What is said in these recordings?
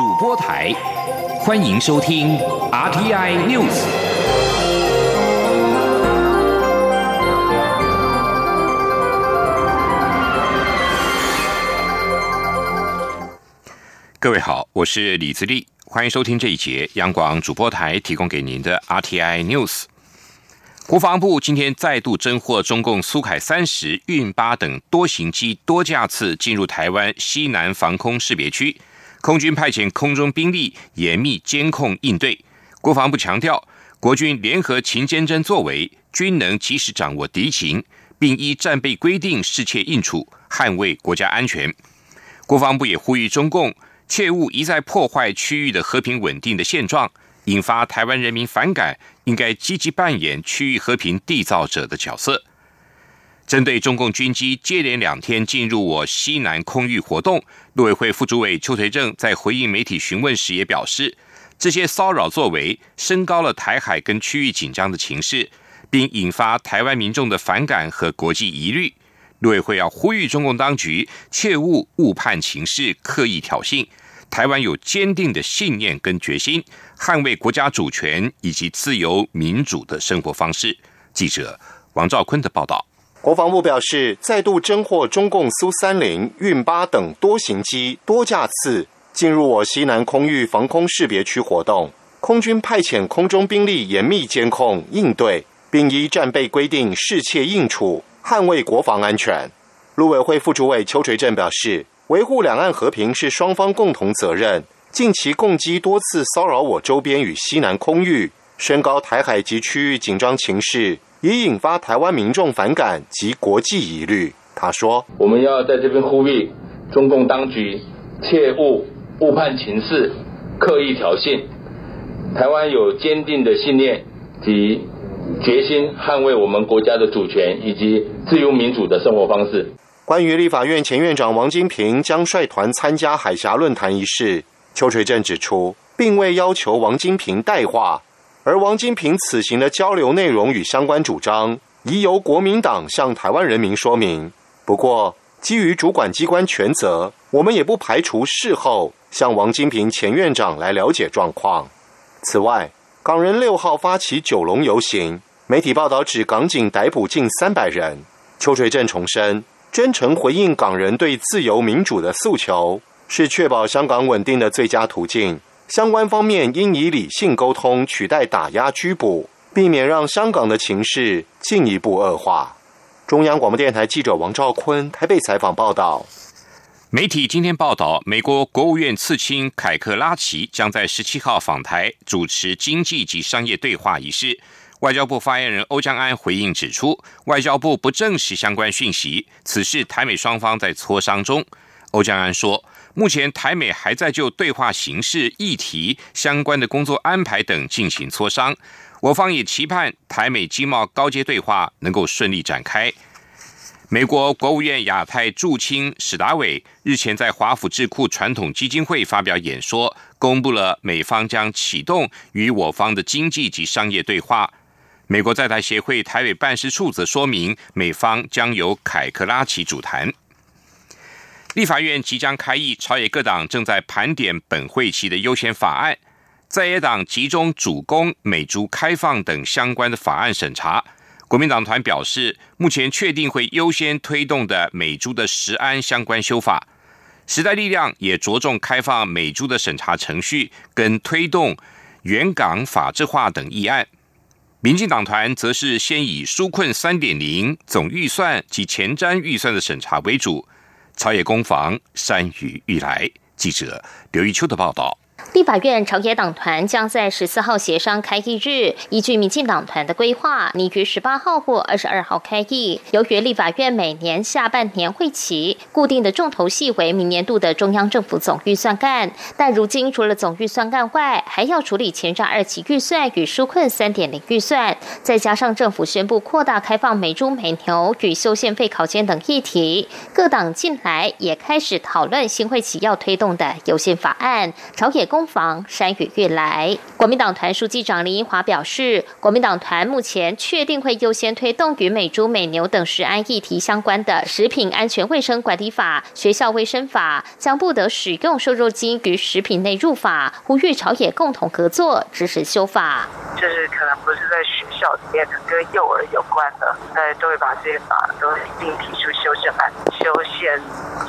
主播台，欢迎收听 RTI News。各位好，我是李自立，欢迎收听这一节央广主播台提供给您的 RTI News。国防部今天再度侦获中共苏凯三十运八等多型机多架次进入台湾西南防空识别区，空军派遣空中兵力严密监控应对。国防部强调，国军联合勤监侦作为，均能及时掌握敌情，并依战备规定适切应处，捍卫国家安全。国防部也呼吁中共切勿一再破坏区域的和平稳定的现状。引发台湾人民反感，应该积极扮演区域和平缔造者的角色。针对中共军机接连两天进入我西南空域活动，陆委会副主委邱垂正在回应媒体询问时也表示，这些骚扰作为升高了台海跟区域紧张的情势，并引发台湾民众的反感和国际疑虑。陆委会要呼吁中共当局切勿误判情势，刻意挑衅。台湾有坚定的信念跟决心，捍卫国家主权以及自由民主的生活方式。记者王兆坤的报道。国防部表示，再度侦获中共苏三零、运八等多型机多架次进入我西南空域防空识别区活动，空军派遣空中兵力严密监控应对，并依战备规定适切应处，捍卫国防安全。陆委会副主委邱垂正表示。维护两岸和平是双方共同责任。近期共机多次骚扰我周边与西南空域，升高台海及区域紧张情势，已引发台湾民众反感及国际疑虑。他说：“我们要在这边呼吁中共当局切勿误判情势，刻意挑衅。台湾有坚定的信念及决心，捍卫我们国家的主权以及自由民主的生活方式。”关于立法院前院长王金平将率团参加海峡论坛一事，邱垂正指出，并未要求王金平代话，而王金平此行的交流内容与相关主张，已由国民党向台湾人民说明。不过，基于主管机关权责，我们也不排除事后向王金平前院长来了解状况。此外，港人六号发起九龙游行，媒体报道指港警逮捕近三百人。邱垂正重申。真诚回应港人对自由民主的诉求，是确保香港稳定的最佳途径。相关方面应以理性沟通取代打压拘捕，避免让香港的情势进一步恶化。中央广播电台记者王兆坤台北采访报道。媒体今天报道，美国国务院次卿凯克拉奇将在十七号访台主持经济及商业对话仪式。外交部发言人欧江安回应指出，外交部不证实相关讯息，此事台美双方在磋商中。欧江安说，目前台美还在就对话形式、议题、相关的工作安排等进行磋商，我方也期盼台美经贸高阶对话能够顺利展开。美国国务院亚太驻青史达伟日前在华府智库传统基金会发表演说，公布了美方将启动与我方的经济及商业对话。美国在台协会台北办事处则说明，美方将由凯克拉奇主谈。立法院即将开议，朝野各党正在盘点本会期的优先法案，在野党集中主攻美猪开放等相关的法案审查。国民党团表示，目前确定会优先推动的美猪的食安相关修法。时代力量也着重开放美猪的审查程序，跟推动原港法制化等议案。民进党团则是先以纾困三点零总预算及前瞻预算的审查为主。草野工房，山雨欲来。记者刘玉秋的报道。立法院朝野党团将在十四号协商开议日，依据民进党团的规划，拟于十八号或二十二号开议。由于立法院每年下半年会期固定的重头戏为明年度的中央政府总预算案，但如今除了总预算案外，还要处理前瞻二期预算与纾困三点零预算，再加上政府宣布扩大开放美猪美牛与修宪费考监等议题，各党近来也开始讨论新会期要推动的优先法案，朝野公。攻防，山雨欲来。国民党团书记长林英华表示，国民党团目前确定会优先推动与美猪、美牛等食安议题相关的食品安全卫生管理法、学校卫生法，将不得使用瘦肉精与食品内入法，呼吁朝野共同合作支持修法。就是可能不是在学校里面跟幼儿有关的，大都会把这些法都一并提出修正案，修宪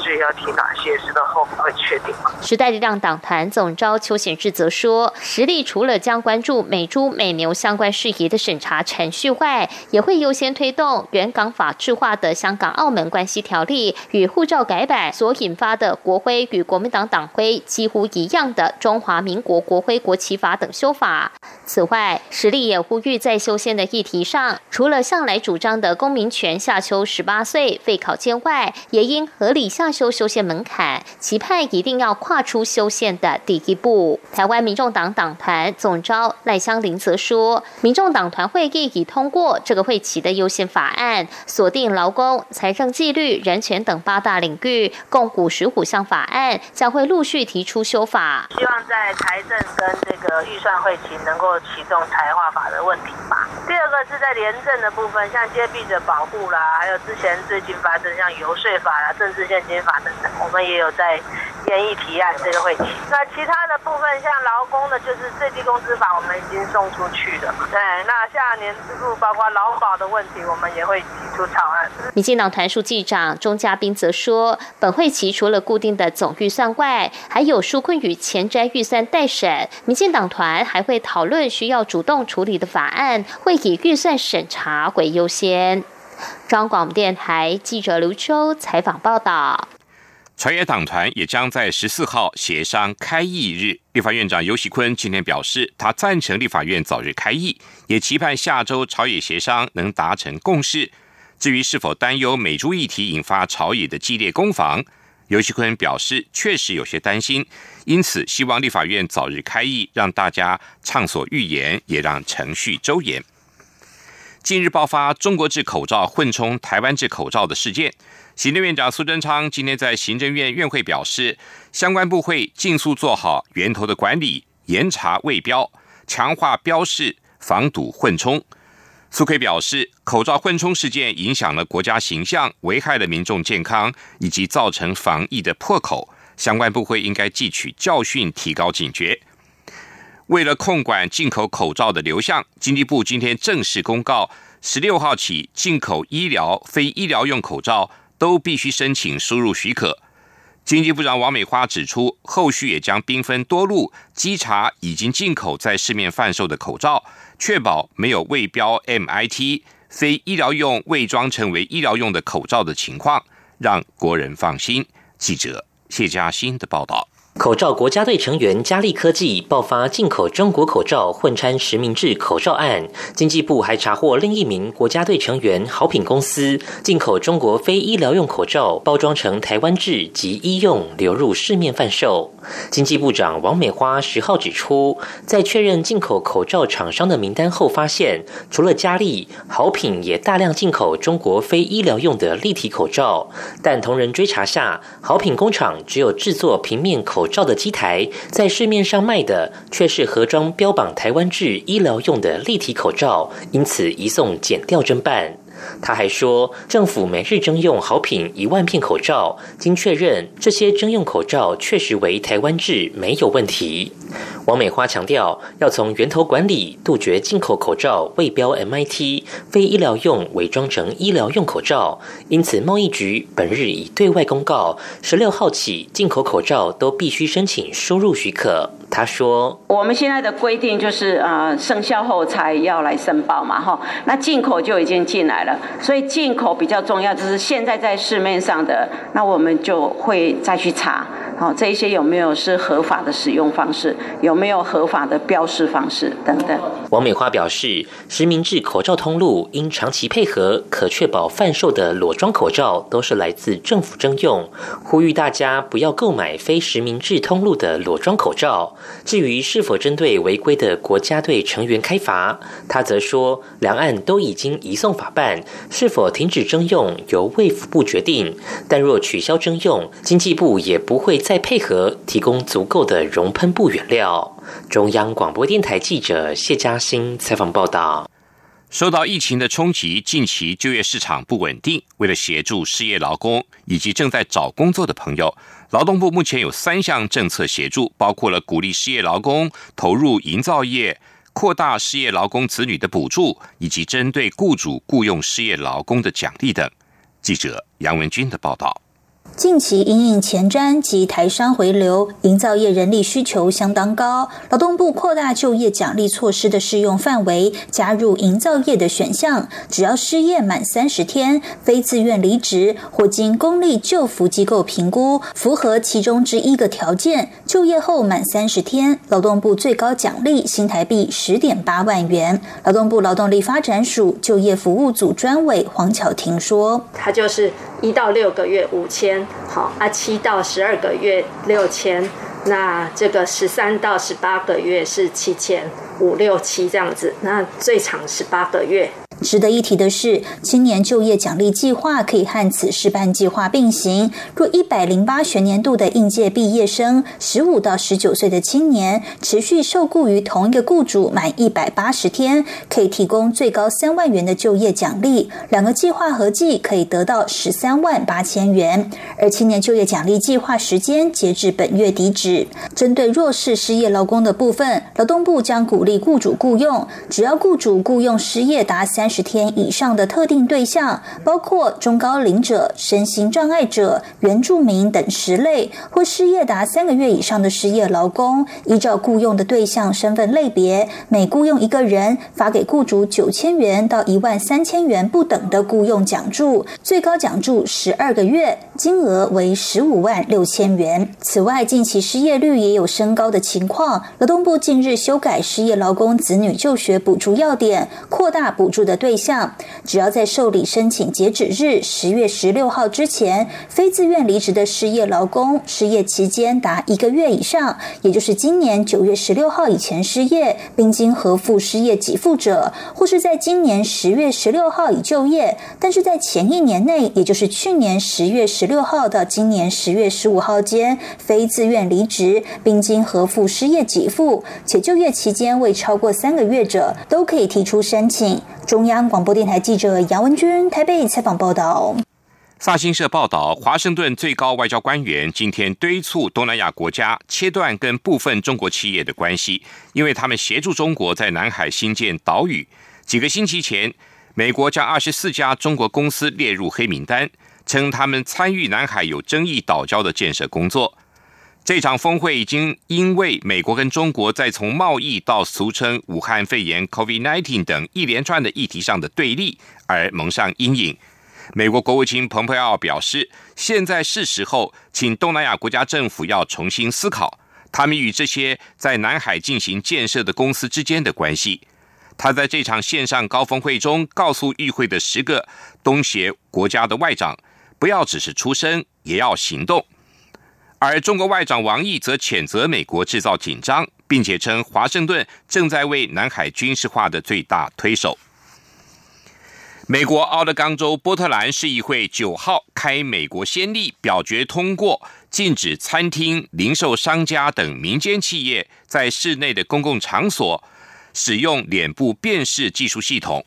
至于要提哪些，是到后面会确定。时代力量党团总召邱显志则说，实力除了将关注美猪美牛相关事宜的审查程序外，也会优先推动原港法制化的香港澳门关系条例与护照改版所引发的国徽与国民党党徽几乎一样的中华民国国徽国旗法等修法。此外，实力也呼吁在修宪的议题上，除了向来主张的公民权下修十八岁废考监外，也应合理下修修宪门槛，期盼一定要跨出修宪的第一步。台湾民众党党团总召赖香林则说，民众党团会议已通过这个会期的优先法案，锁定劳工、财政纪律、人权等八大领域，共五十五项法案，将会陆续提出修法。希望在财政跟这个预算会期能够启动台化法的问题吧。第二个是在廉政的部分，像揭弊者保护啦，还有之前最近发生像游说法啦、政治现金法等等，我们也有在建议提案这个会期。那其他的部分像劳工的，就是最低工资法，我们已经送出去了。对，那下年支付包括劳保的问题，我们也会提出草案。民进党团书记长钟嘉宾则说，本会期除了固定的总预算外，还有纾困与前瞻预算待审。民进党团还会讨论需要主动处理的法案，会以预算审查为优先。中广电台记者刘秋采访报道。朝野党团也将在十四号协商开议日。立法院长游锡坤今天表示，他赞成立法院早日开议，也期盼下周朝野协商能达成共识。至于是否担忧美猪议题引发朝野的激烈攻防，游锡坤表示确实有些担心，因此希望立法院早日开议，让大家畅所欲言，也让程序周延。近日爆发中国制口罩混充台湾制口罩的事件。行政院长苏贞昌今天在行政院院会表示，相关部会尽速做好源头的管理，严查未标，强化标示，防堵混充。苏奎表示，口罩混充事件影响了国家形象，危害了民众健康，以及造成防疫的破口，相关部会应该汲取教训，提高警觉。为了控管进口口罩的流向，经济部今天正式公告，十六号起，进口医疗、非医疗用口罩。都必须申请输入许可。经济部长王美花指出，后续也将兵分多路稽查已经进口在市面贩售的口罩，确保没有未标 MIT、非医疗用未装成为医疗用的口罩的情况，让国人放心。记者谢佳欣的报道。口罩国家队成员佳利科技爆发进口中国口罩混掺实名制口罩案，经济部还查获另一名国家队成员好品公司进口中国非医疗用口罩，包装成台湾制及医用流入市面贩售。经济部长王美花十号指出，在确认进口口罩厂商的名单后，发现除了佳利，好品也大量进口中国非医疗用的立体口罩，但同仁追查下，好品工厂只有制作平面口。口罩的机台在市面上卖的却是盒装标榜台湾制医疗用的立体口罩，因此移送检调侦办。他还说，政府每日征用好品一万片口罩，经确认，这些征用口罩确实为台湾制，没有问题。王美花强调，要从源头管理，杜绝进口口罩未标 MIT、非医疗用伪装成医疗用口罩。因此，贸易局本日已对外公告，十六号起，进口口罩都必须申请输入许可。他说：“我们现在的规定就是呃，生效后才要来申报嘛，哈。那进口就已经进来了，所以进口比较重要，就是现在在市面上的，那我们就会再去查。”好，这一些有没有是合法的使用方式？有没有合法的标示方式等等？王美花表示，实名制口罩通路应长期配合，可确保贩售的裸装口罩都是来自政府征用。呼吁大家不要购买非实名制通路的裸装口罩。至于是否针对违规的国家队成员开罚，他则说，两岸都已经移送法办，是否停止征用由卫福部决定。但若取消征用，经济部也不会再。配合提供足够的熔喷布原料。中央广播电台记者谢嘉欣采访报道。受到疫情的冲击，近期就业市场不稳定。为了协助失业劳工以及正在找工作的朋友，劳动部目前有三项政策协助，包括了鼓励失业劳工投入营造业、扩大失业劳工子女的补助，以及针对雇主雇佣失业劳工的奖励等。记者杨文军的报道。近期因应前瞻及台商回流，营造业人力需求相当高。劳动部扩大就业奖励措施的适用范围，加入营造业的选项。只要失业满三十天，非自愿离职或经公立救扶机构评估符合其中之一个条件，就业后满三十天，劳动部最高奖励新台币十点八万元。劳动部劳动力发展署就业服务组专委黄巧婷说：“他就是一到六个月五千。”好，啊，七到十二个月六千，那这个十三到十八个月是七千五六七这样子，那最长十八个月。值得一提的是，青年就业奖励计划可以和此示范计划并行。若一百零八学年度的应届毕业生，十五到十九岁的青年，持续受雇于同一个雇主满一百八十天，可以提供最高三万元的就业奖励。两个计划合计可以得到十三万八千元。而青年就业奖励计划时间截至本月底止。针对弱势失业劳工的部分，劳动部将鼓励雇主雇佣，只要雇主雇佣失业达三。十天以上的特定对象，包括中高龄者、身心障碍者、原住民等十类，或失业达三个月以上的失业劳工，依照雇佣的对象身份类别，每雇佣一个人，发给雇主九千元到一万三千元不等的雇佣奖助，最高奖助十二个月，金额为十五万六千元。此外，近期失业率也有升高的情况，劳动部近日修改失业劳工子女就学补助要点，扩大补助的。对象只要在受理申请截止日十月十六号之前，非自愿离职的失业劳工，失业期间达一个月以上，也就是今年九月十六号以前失业，并经核付失业给付者，或是在今年十月十六号已就业，但是在前一年内，也就是去年十月十六号到今年十月十五号间，非自愿离职，并经核付失业给付，且就业期间未超过三个月者，都可以提出申请。中央广播电台记者杨文君台北采访报道。萨新社报道，华盛顿最高外交官员今天敦促东南亚国家切断跟部分中国企业的关系，因为他们协助中国在南海新建岛屿。几个星期前，美国将二十四家中国公司列入黑名单，称他们参与南海有争议岛礁的建设工作。这场峰会已经因为美国跟中国在从贸易到俗称武汉肺炎 （COVID-19） 等一连串的议题上的对立而蒙上阴影。美国国务卿蓬佩奥表示，现在是时候，请东南亚国家政府要重新思考他们与这些在南海进行建设的公司之间的关系。他在这场线上高峰会中告诉与会的十个东协国家的外长，不要只是出声，也要行动。而中国外长王毅则谴责美国制造紧张，并且称华盛顿正在为南海军事化的最大推手。美国奥勒冈州波特兰市议会九号开美国先例，表决通过禁止餐厅、零售商家等民间企业在室内的公共场所使用脸部辨识技术系统。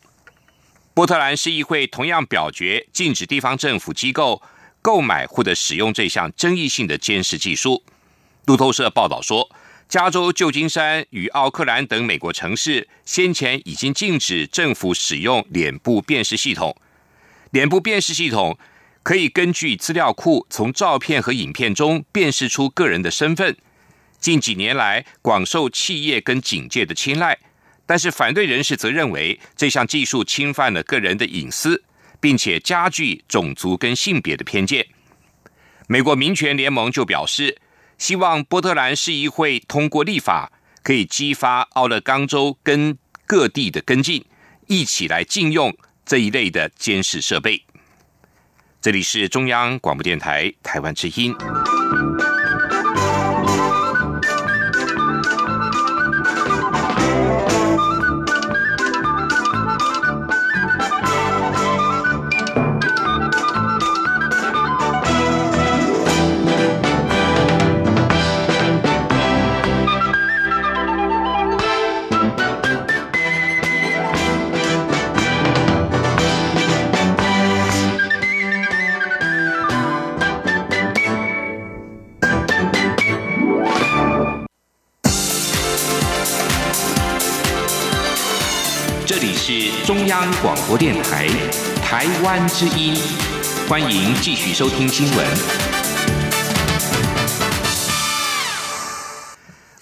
波特兰市议会同样表决禁止地方政府机构。购买或者使用这项争议性的监视技术。路透社报道说，加州旧金山与奥克兰等美国城市先前已经禁止政府使用脸部辨识系统。脸部辨识系统可以根据资料库从照片和影片中辨识出个人的身份。近几年来广受企业跟警界的青睐，但是反对人士则认为这项技术侵犯了个人的隐私。并且加剧种族跟性别的偏见。美国民权联盟就表示，希望波特兰市议会通过立法，可以激发奥勒冈州跟各地的跟进，一起来禁用这一类的监视设备。这里是中央广播电台台湾之音。是中央广播电台台湾之音，欢迎继续收听新闻。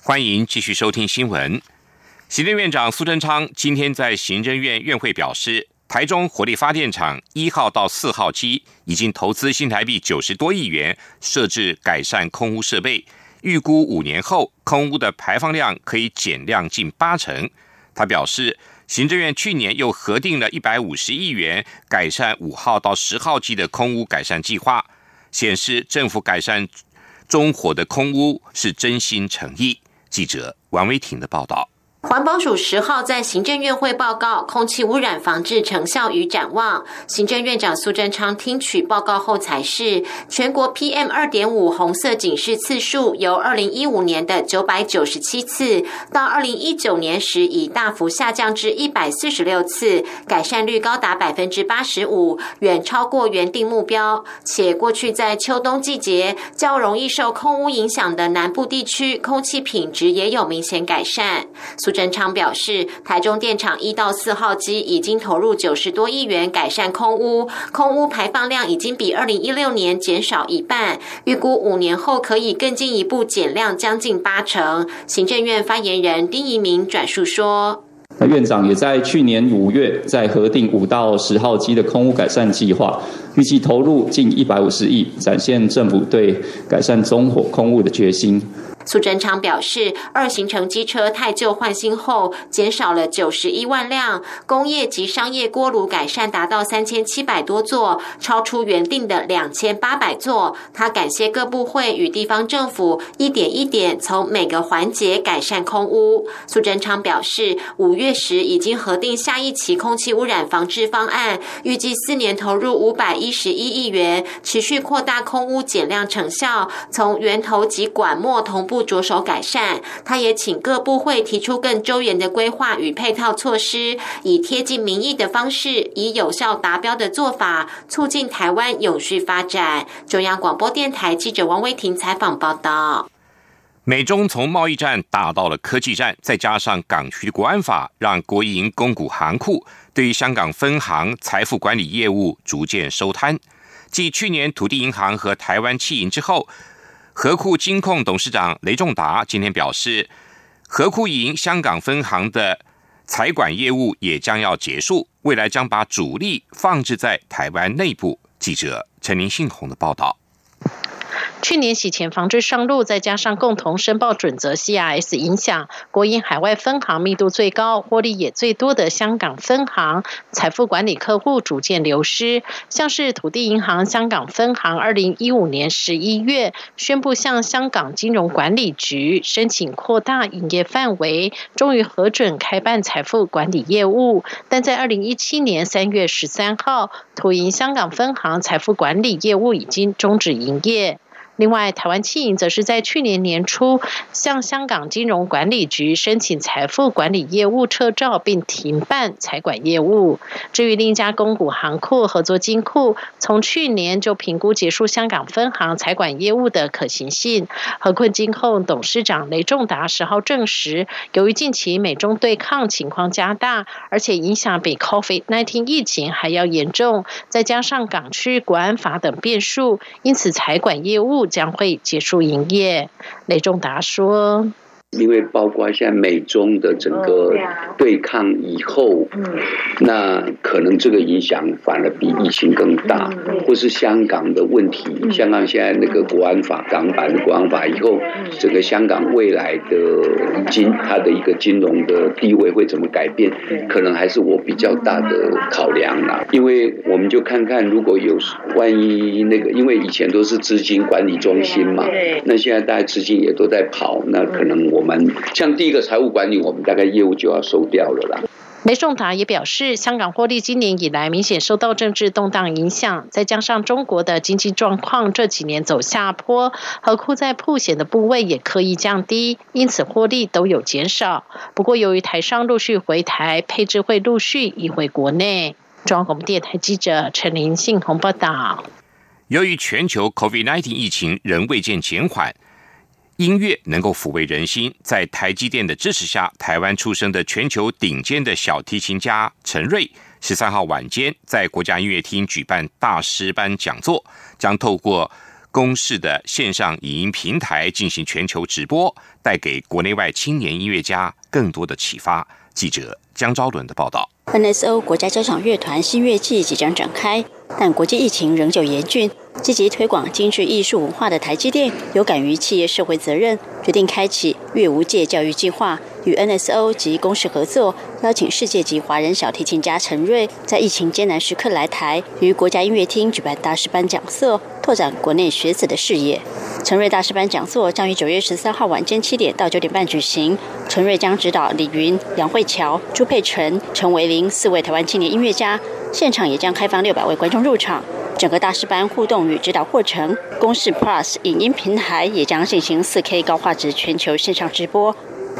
欢迎继续收听新闻。行政院长苏贞昌今天在行政院院会表示，台中火力发电厂一号到四号机已经投资新台币九十多亿元，设置改善空污设备，预估五年后空污的排放量可以减量近八成。他表示。行政院去年又核定了一百五十亿元改善五号到十号机的空屋改善计划，显示政府改善中火的空屋是真心诚意。记者王威婷的报道。环保署十号在行政院会报告空气污染防治成效与展望。行政院长苏贞昌听取报告后，才是全国 PM 二点五红色警示次数由二零一五年的九百九十七次，到二零一九年时已大幅下降至一百四十六次，改善率高达百分之八十五，远超过原定目标。且过去在秋冬季节较容易受空污影响的南部地区，空气品质也有明显改善。苏。郑昌表示，台中电厂一到四号机已经投入九十多亿元改善空污，空污排放量已经比二零一六年减少一半，预估五年后可以更进一步减量将近八成。行政院发言人丁仪明转述说：“那院长也在去年五月在核定五到十号机的空污改善计划，预计投入近一百五十亿，展现政府对改善中火空污的决心。”苏贞昌表示，二行程机车太旧换新后，减少了九十一万辆，工业及商业锅炉改善达到三千七百多座，超出原定的两千八百座。他感谢各部会与地方政府一点一点从每个环节改善空污。苏贞昌表示，五月时已经核定下一期空气污染防治方案，预计四年投入五百一十一亿元，持续扩大空污减量成效，从源头及管末同。不着手改善，他也请各部会提出更周延的规划与配套措施，以贴近民意的方式，以有效达标的做法，促进台湾永续发展。中央广播电台记者王威婷采访报道。美中从贸易战打到了科技战，再加上港区国安法，让国营公股行库对于香港分行财富管理业务逐渐收摊。继去年土地银行和台湾弃银之后。和库金控董事长雷仲达今天表示，和库银香港分行的财管业务也将要结束，未来将把主力放置在台湾内部。记者陈林信宏的报道。去年洗钱防治上路，再加上共同申报准则 CRS 影响，国营海外分行密度最高、获利也最多的香港分行财富管理客户逐渐流失。像是土地银行香港分行，二零一五年十一月宣布向香港金融管理局申请扩大营业范围，终于核准开办财富管理业务。但在二零一七年三月十三号，土银香港分行财富管理业务已经终止营业。另外，台湾汽银则是在去年年初向香港金融管理局申请财富管理业务撤照，并停办财管业务。至于另一家公股行库合作金库，从去年就评估结束香港分行财管业务的可行性。和困金控董事长雷仲达十号证实，由于近期美中对抗情况加大，而且影响比 COVID-19 疫情还要严重，再加上港区国安法等变数，因此财管业务。将会结束营业，雷仲达说。因为包括现在美中的整个对抗以后，那可能这个影响反而比疫情更大，或是香港的问题，香港现在那个国安法港版的国安法以后，整个香港未来的金它的一个金融的地位会怎么改变，可能还是我比较大的考量啦。因为我们就看看如果有万一那个，因为以前都是资金管理中心嘛，那现在大家资金也都在跑，那可能我。我们像第一个财务管理，我们大概业务就要收掉了啦。雷仲达也表示，香港获利今年以来明显受到政治动荡影响，再加上中国的经济状况这几年走下坡，和库在铺险的部位也刻意降低，因此获利都有减少。不过，由于台商陆续回台，配置会陆续移回国内。中央广播电台记者陈林信宏报道。由于全球 COVID-19 疫情仍未见减缓。音乐能够抚慰人心，在台积电的支持下，台湾出生的全球顶尖的小提琴家陈瑞，十三号晚间在国家音乐厅举办大师班讲座，将透过公视的线上影音平台进行全球直播，带给国内外青年音乐家更多的启发。记者江昭伦的报道：NSO 国家交响乐团新乐季即将展开，但国际疫情仍旧严峻。积极推广精致艺术文化的台积电，有感于企业社会责任，决定开启乐无界教育计划，与 NSO 及公司合作，邀请世界级华人小提琴家陈瑞，在疫情艰难时刻来台，于国家音乐厅举办大师班讲座，拓展国内学子的视野。陈瑞大师班讲座将于九月十三号晚间七点到九点半举行，陈瑞将指导李云、杨慧乔、朱佩辰、陈维林四位台湾青年音乐家，现场也将开放六百位观众入场。整个大师班互动与指导过程，公式 Plus 影音平台也将进行 4K 高画质全球线上直播。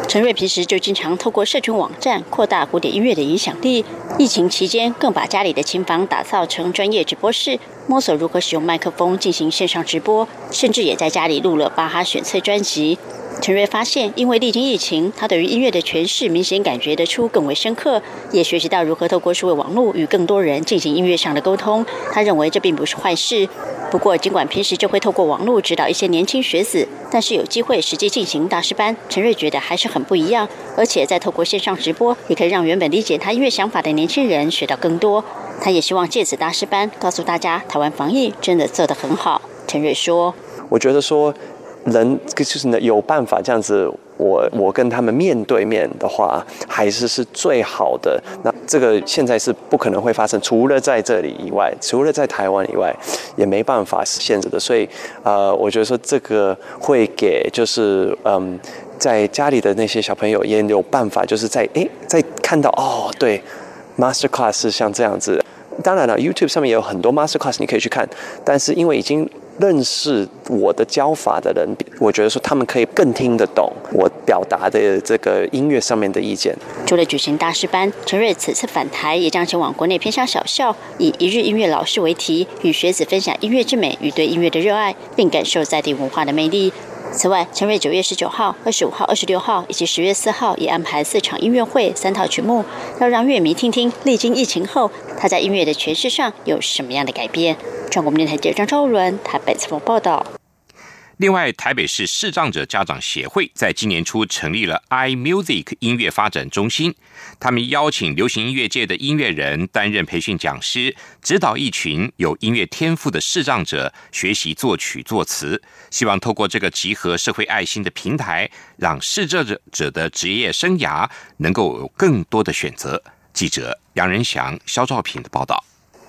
陈瑞平时就经常透过社群网站扩大古典音乐的影响力，疫情期间更把家里的琴房打造成专业直播室，摸索如何使用麦克风进行线上直播，甚至也在家里录了巴哈选册专辑。陈瑞发现，因为历经疫情，他对于音乐的诠释明显感觉得出更为深刻，也学习到如何透过数位网络与更多人进行音乐上的沟通。他认为这并不是坏事。不过，尽管平时就会透过网络指导一些年轻学子，但是有机会实际进行大师班，陈瑞觉得还是很不一样。而且，在透过线上直播，也可以让原本理解他音乐想法的年轻人学到更多。他也希望借此大师班告诉大家，台湾防疫真的做得很好。陈瑞说：“我觉得说。”人就是，有办法这样子，我我跟他们面对面的话，还是是最好的。那这个现在是不可能会发生，除了在这里以外，除了在台湾以外，也没办法实现的。所以，呃，我觉得说这个会给就是嗯，在家里的那些小朋友也有办法，就是在诶，在看到哦，对，master class 是像这样子。当然了，YouTube 上面也有很多 master class 你可以去看，但是因为已经。认识我的教法的人，我觉得说他们可以更听得懂我表达的这个音乐上面的意见。除了举行大师班，陈瑞此次返台也将前往国内偏乡小校，以一日音乐老师为题，与学子分享音乐之美与对音乐的热爱，并感受在地文化的魅力。此外，陈瑞九月十九号、二十五号、二十六号以及十月四号也安排四场音乐会、三套曲目，要让乐迷听听历经疫情后他在音乐的诠释上有什么样的改变。中国电台记者张昭伦台北采访报道。另外，台北市视障者家长协会在今年初成立了 iMusic 音乐发展中心，他们邀请流行音乐界的音乐人担任培训讲师，指导一群有音乐天赋的视障者学习作曲作词，希望透过这个集合社会爱心的平台，让视障者者的职业生涯能够有更多的选择。记者杨仁祥、肖兆平的报道。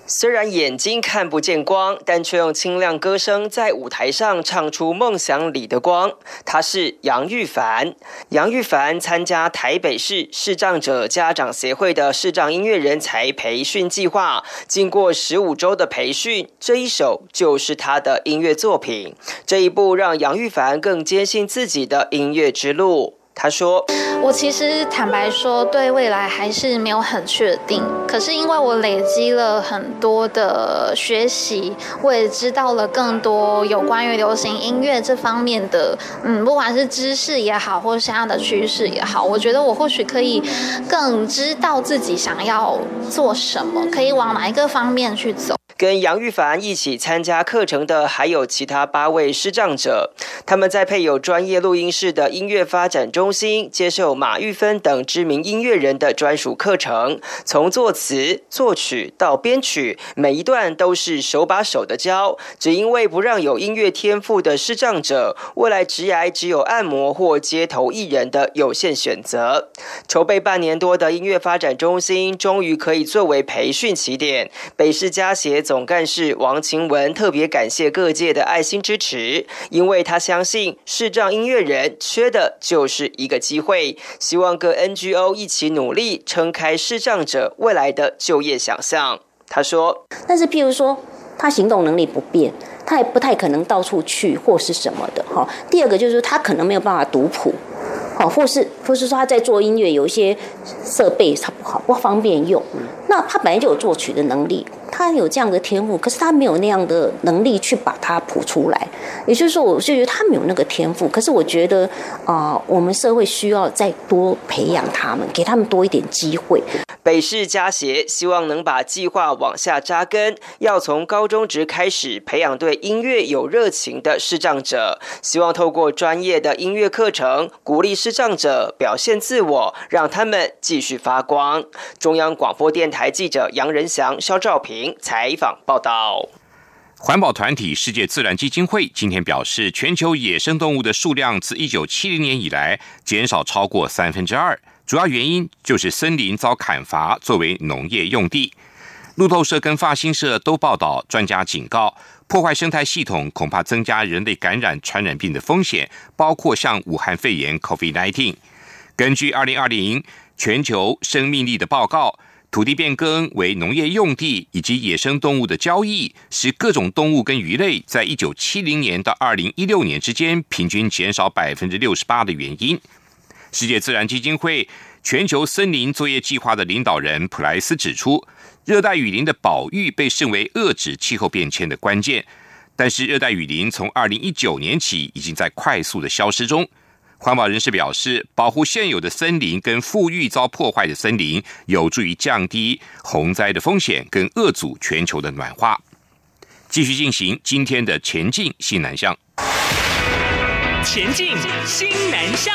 虽然眼睛看不见光，但却用清亮歌声在舞台上唱出梦想里的光。他是杨玉凡。杨玉凡参加台北市视障者家长协会的视障音乐人才培训计划，经过十五周的培训，这一首就是他的音乐作品。这一步让杨玉凡更坚信自己的音乐之路。他说：“我其实坦白说，对未来还是没有很确定。可是因为我累积了很多的学习，我也知道了更多有关于流行音乐这方面的，嗯，不管是知识也好，或是现在的趋势也好，我觉得我或许可以更知道自己想要做什么，可以往哪一个方面去走。”跟杨玉凡一起参加课程的还有其他八位视障者，他们在配有专业录音室的音乐发展中心接受马玉芬等知名音乐人的专属课程，从作词、作曲到编曲，每一段都是手把手的教。只因为不让有音乐天赋的视障者未来职涯只有按摩或街头艺人的有限选择。筹备半年多的音乐发展中心，终于可以作为培训起点。北市家协。总干事王晴文特别感谢各界的爱心支持，因为他相信视障音乐人缺的就是一个机会，希望各 NGO 一起努力，撑开视障者未来的就业想象。他说：“但是，譬如说，他行动能力不便，他也不太可能到处去或是什么的。哈，第二个就是他可能没有办法读谱，好，或是或是说他在做音乐有一些设备他不好不方便用，那他本来就有作曲的能力。”他有这样的天赋，可是他没有那样的能力去把它谱出来。也就是说，我就觉得他没有那个天赋。可是我觉得，啊，我们社会需要再多培养他们，给他们多一点机会。北市家协希望能把计划往下扎根，要从高中职开始培养对音乐有热情的视障者，希望透过专业的音乐课程，鼓励视障者表现自我，让他们继续发光。中央广播电台记者杨仁祥、肖兆平采访报道。环保团体世界自然基金会今天表示，全球野生动物的数量自一九七零年以来减少超过三分之二，主要原因就是森林遭砍伐作为农业用地。路透社跟发新社都报道，专家警告，破坏生态系统恐怕增加人类感染传染病的风险，包括像武汉肺炎 （COVID-19）。根据二零二零全球生命力的报告。土地变更为农业用地以及野生动物的交易，使各种动物跟鱼类在一九七零年到二零一六年之间平均减少百分之六十八的原因。世界自然基金会全球森林作业计划的领导人普莱斯指出，热带雨林的保育被视为遏制气候变迁的关键，但是热带雨林从二零一九年起已经在快速的消失中。环保人士表示，保护现有的森林跟富裕遭破坏的森林，有助于降低洪灾的风险，跟遏阻全球的暖化。继续进行今天的前进新南向，前进新南向。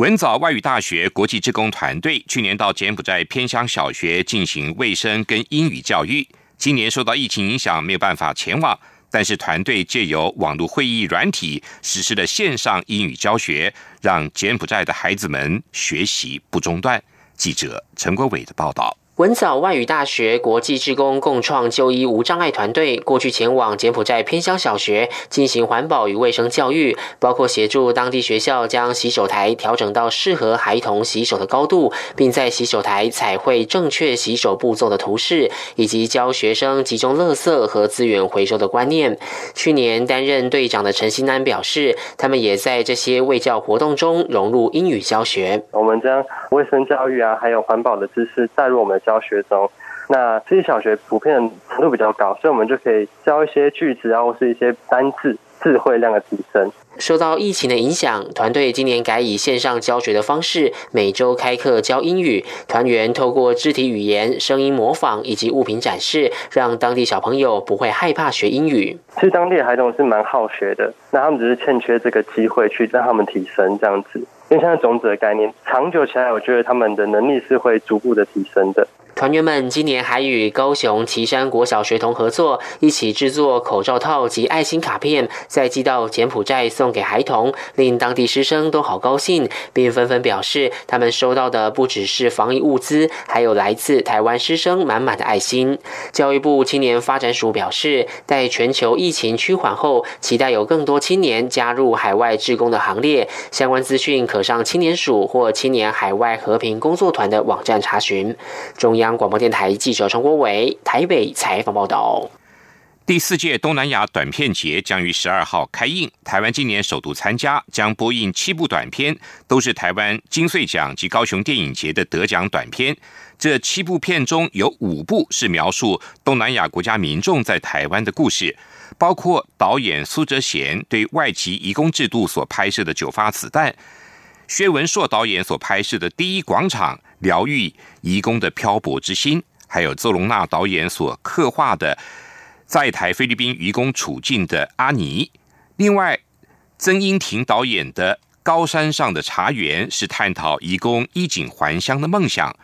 文藻外语大学国际职工团队去年到柬埔寨偏乡小学进行卫生跟英语教育，今年受到疫情影响没有办法前往，但是团队借由网络会议软体实施了线上英语教学，让柬埔寨的孩子们学习不中断。记者陈国伟的报道。文藻外语大学国际职工共创就医无障碍团队过去前往柬埔寨偏乡小学进行环保与卫生教育，包括协助当地学校将洗手台调整到适合孩童洗手的高度，并在洗手台彩绘正确洗手步骤的图示，以及教学生集中垃圾和资源回收的观念。去年担任队长的陈新安表示，他们也在这些卫教活动中融入英语教学。我们将卫生教育啊，还有环保的知识带入我们。教学中，那这些小学普遍程度比较高，所以我们就可以教一些句子啊，或是一些单字、智慧量的提升。受到疫情的影响，团队今年改以线上教学的方式，每周开课教英语。团员透过肢体语言、声音模仿以及物品展示，让当地小朋友不会害怕学英语。其实当地的孩童是蛮好学的，那他们只是欠缺这个机会去让他们提升这样子。因为现在种子的概念，长久起来，我觉得他们的能力是会逐步的提升的。团员们今年还与高雄旗山国小学童合作，一起制作口罩套及爱心卡片，再寄到柬埔寨送给孩童，令当地师生都好高兴，并纷纷表示，他们收到的不只是防疫物资，还有来自台湾师生满满的爱心。教育部青年发展署表示，在全球疫情趋缓后，期待有更多青年加入海外志工的行列。相关资讯可上青年署或青年海外和平工作团的网站查询。中央。广播电台记者陈国伟台北采访报道：第四届东南亚短片节将于十二号开映，台湾今年首度参加，将播映七部短片，都是台湾金穗奖及高雄电影节的得奖短片。这七部片中有五部是描述东南亚国家民众在台湾的故事，包括导演苏哲贤对外籍移工制度所拍摄的《九发子弹》。薛文硕导演所拍摄的第一广场疗愈移工的漂泊之心，还有邹龙娜导演所刻画的在台菲律宾移工处境的阿尼。另外，曾英庭导演的《高山上的茶园》是探讨移工衣锦还乡的梦想。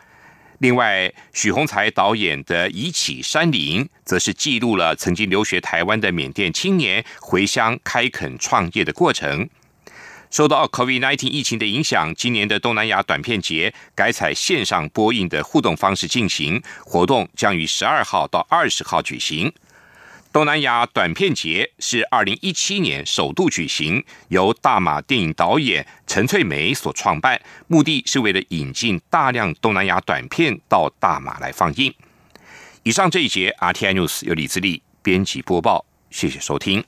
另外，许宏才导演的《移起山林》则是记录了曾经留学台湾的缅甸青年回乡开垦创业的过程。受到 COVID-19 疫情的影响，今年的东南亚短片节改采线上播映的互动方式进行，活动将于十二号到二十号举行。东南亚短片节是二零一七年首度举行，由大马电影导演陈翠梅所创办，目的是为了引进大量东南亚短片到大马来放映。以上这一节 RTI News 由李自力编辑播报，谢谢收听。